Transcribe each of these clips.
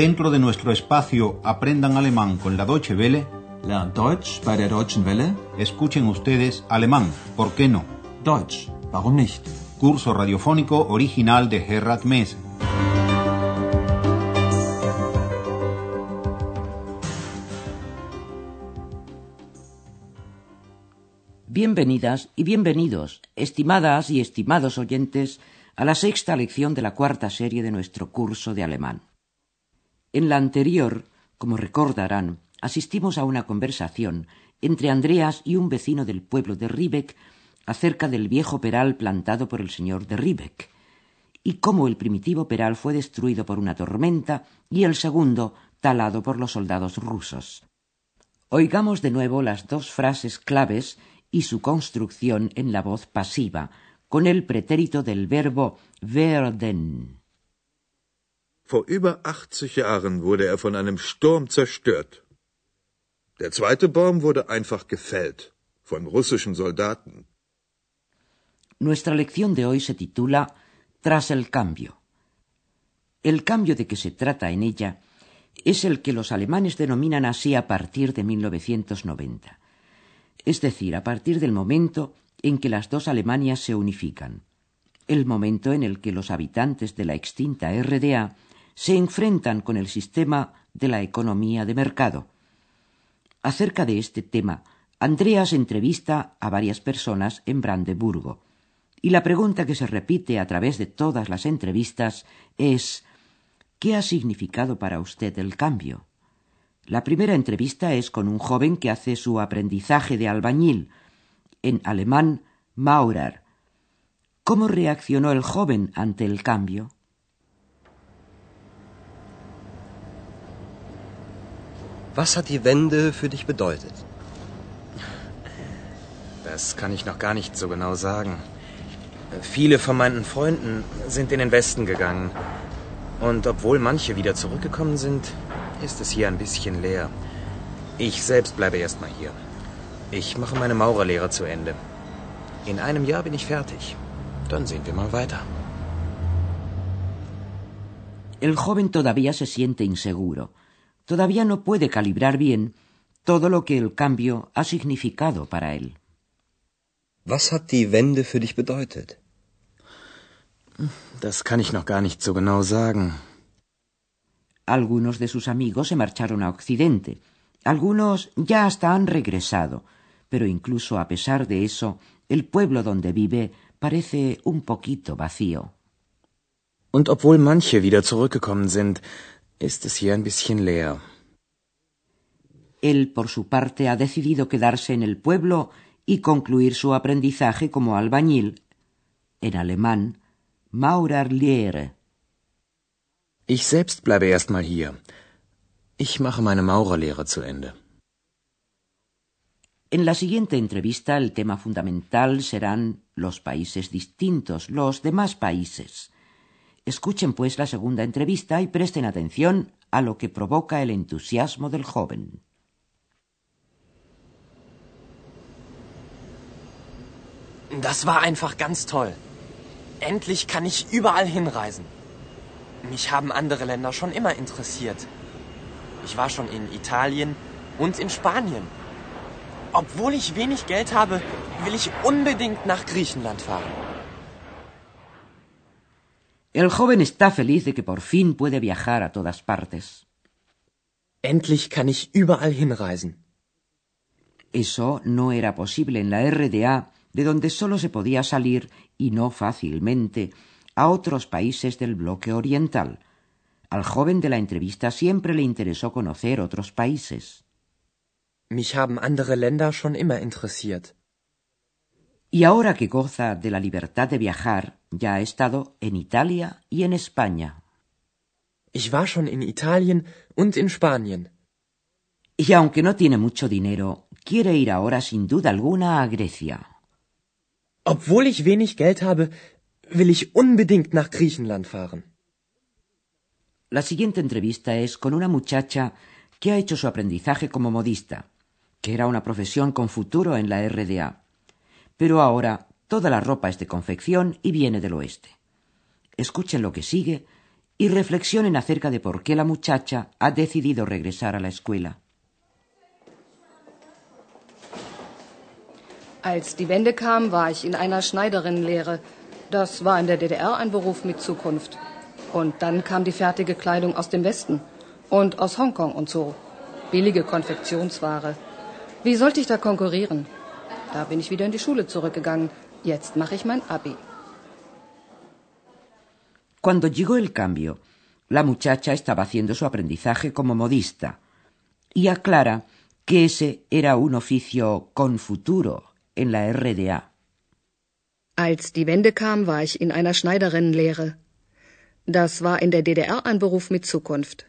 Dentro de nuestro espacio Aprendan Alemán con la Deutsche Welle, Lernt Deutsch bei der Deutschen Welle? escuchen ustedes alemán, ¿por qué no? Deutsch, warum nicht? Curso radiofónico original de Gerhard Mess. Bienvenidas y bienvenidos, estimadas y estimados oyentes, a la sexta lección de la cuarta serie de nuestro curso de alemán. En la anterior, como recordarán, asistimos a una conversación entre Andreas y un vecino del pueblo de Riebeck acerca del viejo peral plantado por el señor de Riebeck, y cómo el primitivo peral fue destruido por una tormenta y el segundo talado por los soldados rusos. Oigamos de nuevo las dos frases claves y su construcción en la voz pasiva, con el pretérito del verbo werden. Vor über 80 Jahren wurde er von einem Sturm zerstört. Der zweite Baum wurde einfach gefällt von russischen Soldaten. Nuestra lección de hoy se titula Tras el cambio. El cambio de que se trata en ella es el que los alemanes denominan así a partir de 1990, es decir, a partir del momento en que las dos Alemanias se unifican, el momento en el que los habitantes de la extinta RDA se enfrentan con el sistema de la economía de mercado. Acerca de este tema, Andreas entrevista a varias personas en Brandeburgo, y la pregunta que se repite a través de todas las entrevistas es ¿Qué ha significado para usted el cambio? La primera entrevista es con un joven que hace su aprendizaje de albañil, en alemán Maurer. ¿Cómo reaccionó el joven ante el cambio? Was hat die Wende für dich bedeutet? Das kann ich noch gar nicht so genau sagen. Viele von meinen Freunden sind in den Westen gegangen. Und obwohl manche wieder zurückgekommen sind, ist es hier ein bisschen leer. Ich selbst bleibe erstmal hier. Ich mache meine Maurerlehre zu Ende. In einem Jahr bin ich fertig. Dann sehen wir mal weiter. El joven todavía se siente inseguro. Todavía no puede calibrar bien todo lo que el cambio ha significado para él. Was hat die Wende für dich bedeutet? Das kann ich noch gar nicht so genau sagen. Algunos de sus amigos se marcharon a Occidente. Algunos ya hasta han regresado. Pero incluso a pesar de eso, el pueblo donde vive parece un poquito vacío. Und obwohl manche wieder zurückgekommen sind, es hier ein bisschen leer. Él, por su parte, ha decidido quedarse en el pueblo y concluir su aprendizaje como albañil, en alemán, Maurerlehre. Ich selbst bleibe erstmal hier. Ich mache meine Maurerlehre zu Ende. En la siguiente entrevista el tema fundamental serán los países distintos, los demás países. Escuchen pues la segunda entrevista y presten atención a lo que provoca el entusiasmo del joven. Das war einfach ganz toll. Endlich kann ich überall hinreisen. Mich haben andere Länder schon immer interessiert. Ich war schon in Italien und in Spanien. Obwohl ich wenig Geld habe, will ich unbedingt nach Griechenland fahren. El joven está feliz de que por fin puede viajar a todas partes. Endlich kann ich überall hinreisen. Eso no era posible en la RDA, de donde solo se podía salir, y no fácilmente, a otros países del bloque oriental. Al joven de la entrevista siempre le interesó conocer otros países. Mich haben andere Länder schon immer interessiert. Y ahora que goza de la libertad de viajar, ya ha estado en Italia y en España. Ich war schon in Italien und in Spanien. Y aunque no tiene mucho dinero, quiere ir ahora sin duda alguna a Grecia. Obwohl ich wenig Geld habe, will ich unbedingt nach Griechenland fahren. La siguiente entrevista es con una muchacha que ha hecho su aprendizaje como modista, que era una profesión con futuro en la RDA. Pero ahora toda la ropa es de confección y viene del oeste. Escuchen lo que sigue y reflexionen acerca de por qué la muchacha ha decidido regresar a la escuela. Als die Wende kam, war ich in einer Schneiderinnenlehre. Das war in der DDR ein Beruf mit Zukunft. Und dann kam die fertige Kleidung aus dem Westen und aus Hongkong und so. Billige Konfektionsware. Wie sollte ich da konkurrieren? Da bin ich wieder in die Schule zurückgegangen. Jetzt mache ich mein Abi. Cuando llegó el cambio, la muchacha estaba haciendo su aprendizaje como modista y aclara que ese era un oficio con futuro en la RDA. Als die Wende kam, war ich in einer Schneiderinnenlehre. Das war in der DDR ein Beruf mit Zukunft.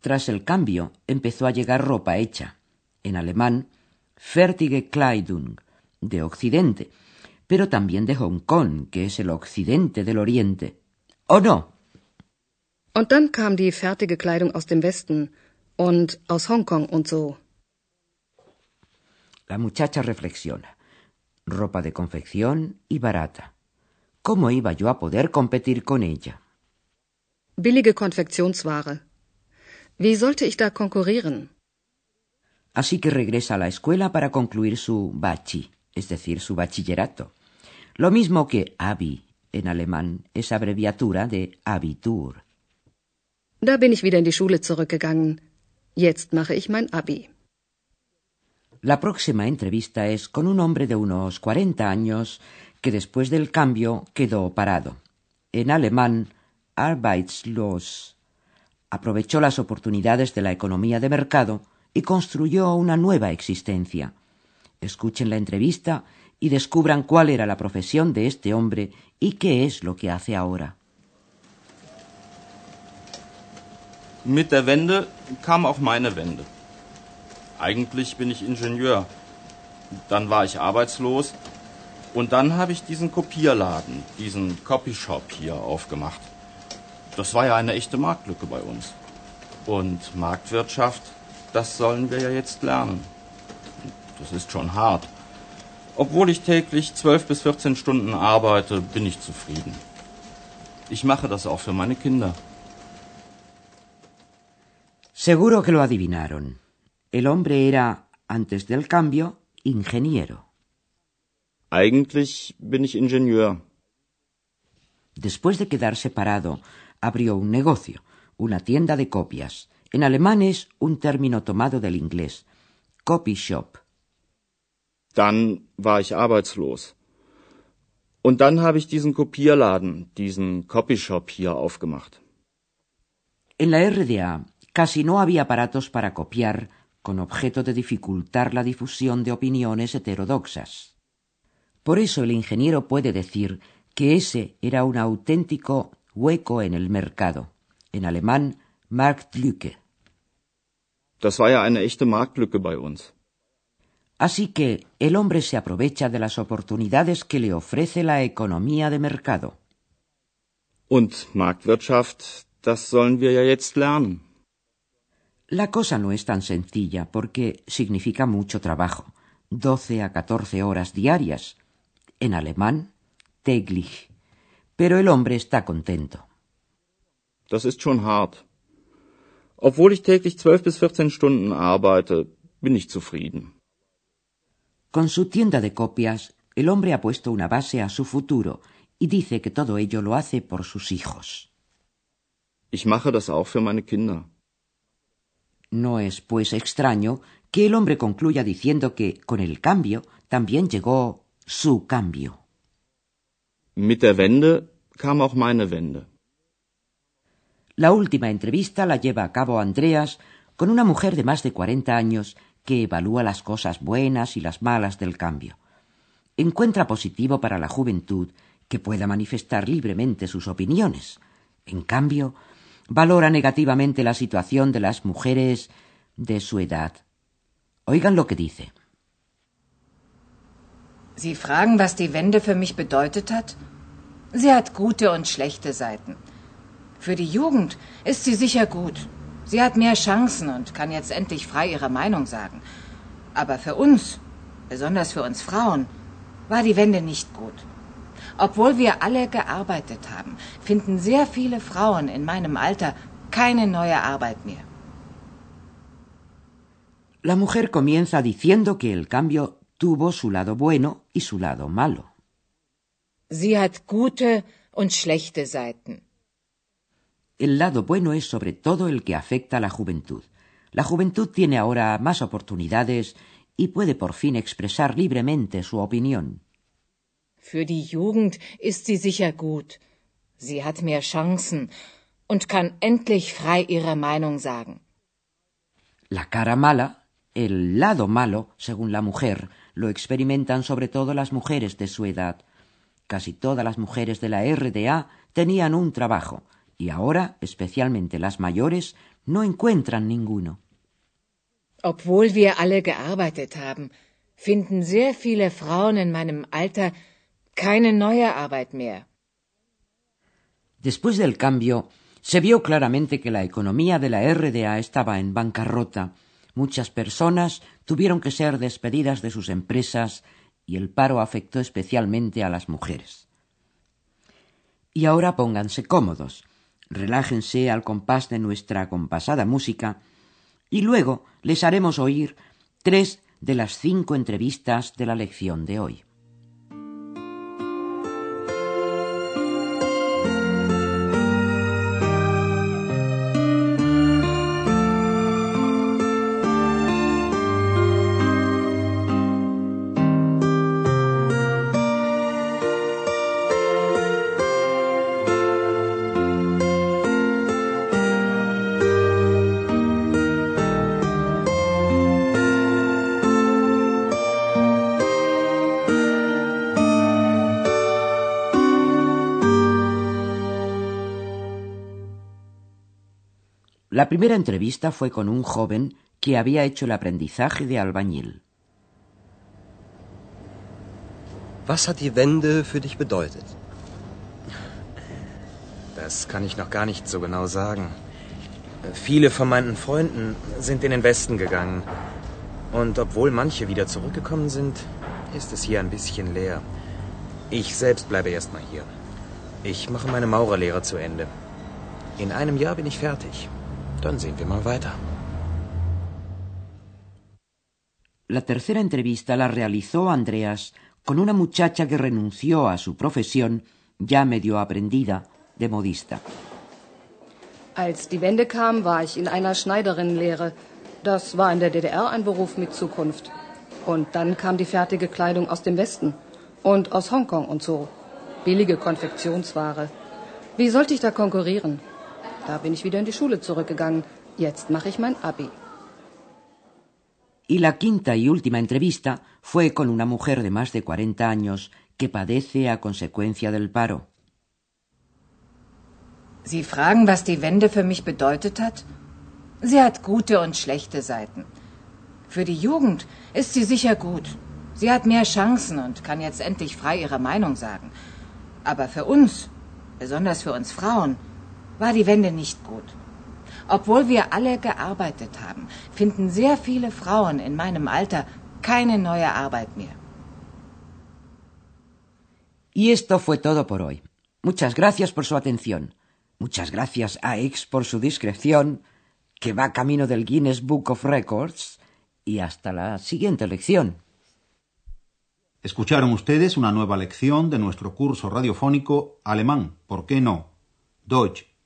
Tras el cambio, empezó a llegar ropa hecha, en alemán, fertige Kleidung, de Occidente, pero también de Hong Kong, que es el Occidente del Oriente. ¿O no? Und dann kam die fertige Kleidung aus dem Westen und aus Hongkong und so. La muchacha reflexiona. Ropa de confección y barata. ¿Cómo iba yo a poder competir con ella? Billige Konfektionsware. Wie sollte ich da konkurrieren? Así que regresa a la escuela para concluir su bachi, es decir, su bachillerato. Lo mismo que Abi en alemán es abreviatura de Abitur. Da bin ich wieder in die Schule zurückgegangen. Jetzt mache ich mein Abi. La próxima entrevista es con un hombre de unos 40 años que después del cambio quedó parado. En alemán, arbeitslos. Aprovechó las oportunidades de la economía de mercado y construyó una nueva existencia. Escuchen la entrevista y descubran cuál era la profesión de este hombre y qué es lo que hace ahora. Mit der Wende kam auch meine Wende. Eigentlich bin ich Ingenieur. Dann war ich arbeitslos und dann habe ich diesen Kopierladen, diesen Copyshop hier aufgemacht. Das war ja eine echte Marktlücke bei uns. Und Marktwirtschaft, das sollen wir ja jetzt lernen. Das ist schon hart. Obwohl ich täglich zwölf bis 14 Stunden arbeite, bin ich zufrieden. Ich mache das auch für meine Kinder. Seguro que lo adivinaron. El hombre era, antes del cambio, ingeniero. Eigentlich bin ich Ingenieur. Después de quedarse parado, abrió un negocio, una tienda de copias. En alemán es un término tomado del inglés. Copy shop. Dann war ich arbeitslos. Und dann habe ich diesen Kopierladen, diesen Copyshop hier aufgemacht. En la RDA casi no había aparatos para copiar con objeto de dificultar la difusión de opiniones heterodoxas. Por eso el ingeniero puede decir que ese era un auténtico hueco en el mercado. En alemán, Marktlücke. Das war ja eine echte Marktlücke bei uns. Así que el hombre se aprovecha de las oportunidades que le ofrece la economía de mercado. Und Marktwirtschaft, das sollen wir ja jetzt lernen. La cosa no es tan sencilla porque significa mucho trabajo, 12 a 14 horas diarias. En alemán, täglich. Pero el hombre está contento. Das ist schon hart. Obwohl ich täglich zwölf bis 14 Stunden arbeite, bin ich zufrieden. Con su tienda de copias, el hombre ha puesto una base a su futuro y dice que todo ello lo hace por sus hijos. Ich mache das auch für meine Kinder. No es, pues, extraño que el hombre concluya diciendo que, con el cambio, también llegó su cambio. Mit der Wende kam auch meine Wende. La última entrevista la lleva a cabo Andreas con una mujer de más de 40 años que evalúa las cosas buenas y las malas del cambio. Encuentra positivo para la juventud que pueda manifestar libremente sus opiniones. En cambio, valora negativamente la situación de las mujeres de su edad. Oigan lo que dice. Sie fragen, was die Wende für mich bedeutet hat? Sie hat gute und schlechte Seiten. Für die Jugend ist sie sicher gut. Sie hat mehr Chancen und kann jetzt endlich frei ihre Meinung sagen. Aber für uns, besonders für uns Frauen, war die Wende nicht gut. Obwohl wir alle gearbeitet haben, finden sehr viele Frauen in meinem Alter keine neue Arbeit mehr. La mujer comienza diciendo que el cambio tuvo su lado bueno y su lado malo. Sie hat gute und schlechte Seiten. El lado bueno es sobre todo el que afecta a la juventud. La juventud tiene ahora más oportunidades y puede por fin expresar libremente su opinión. Für die Jugend ist sie sicher gut. Sie hat mehr Chancen und kann endlich frei ihre Meinung sagen. La cara mala, el lado malo, según la mujer, lo experimentan sobre todo las mujeres de su edad. Casi todas las mujeres de la RDA tenían un trabajo, y ahora, especialmente las mayores, no encuentran ninguno. Obwohl wir alle gearbeitet haben, finden sehr viele Frauen in meinem Alter keine neue Arbeit mehr. Después del cambio, se vio claramente que la economía de la RDA estaba en bancarrota. Muchas personas tuvieron que ser despedidas de sus empresas y el paro afectó especialmente a las mujeres. Y ahora pónganse cómodos, relájense al compás de nuestra compasada música y luego les haremos oír tres de las cinco entrevistas de la lección de hoy. La primera entrevista fue con un joven que había hecho el aprendizaje de albañil. Was hat die Wende für dich bedeutet? Das kann ich noch gar nicht so genau sagen. Viele von meinen Freunden sind in den Westen gegangen. Und obwohl manche wieder zurückgekommen sind, ist es hier ein bisschen leer. Ich selbst bleibe erstmal hier. Ich mache meine Maurerlehre zu Ende. In einem Jahr bin ich fertig. Dann sehen wir mal weiter. La tercera entrevista la realizó Andreas con una muchacha que renunció a su profesión, ya medio aprendida, de modista. Als die Wende kam, war ich in einer Schneiderinnenlehre. Das war in der DDR ein Beruf mit Zukunft. Und dann kam die fertige Kleidung aus dem Westen und aus Hongkong und so. Billige Konfektionsware. Wie sollte ich da konkurrieren? Da bin ich wieder in die Schule zurückgegangen. Jetzt mache ich mein Abi. Y la quinta y última entrevista fue con una mujer de más de 40 años que padece a consecuencia del paro. Sie fragen, was die Wende für mich bedeutet hat? Sie hat gute und schlechte Seiten. Für die Jugend ist sie sicher gut. Sie hat mehr Chancen und kann jetzt endlich frei ihre Meinung sagen. Aber für uns, besonders für uns Frauen, war die Wende nicht gut. Obwohl wir alle gearbeitet haben, finden sehr viele Frauen in meinem Alter keine neue Arbeit mehr. Y esto fue todo por hoy. Muchas gracias por su atención. Muchas gracias a X por su discreción, que va camino del Guinness Book of Records. Y hasta la siguiente lección. Escucharon ustedes una nueva lección de nuestro curso radiofónico Alemán, ¿por qué no? Deutsch,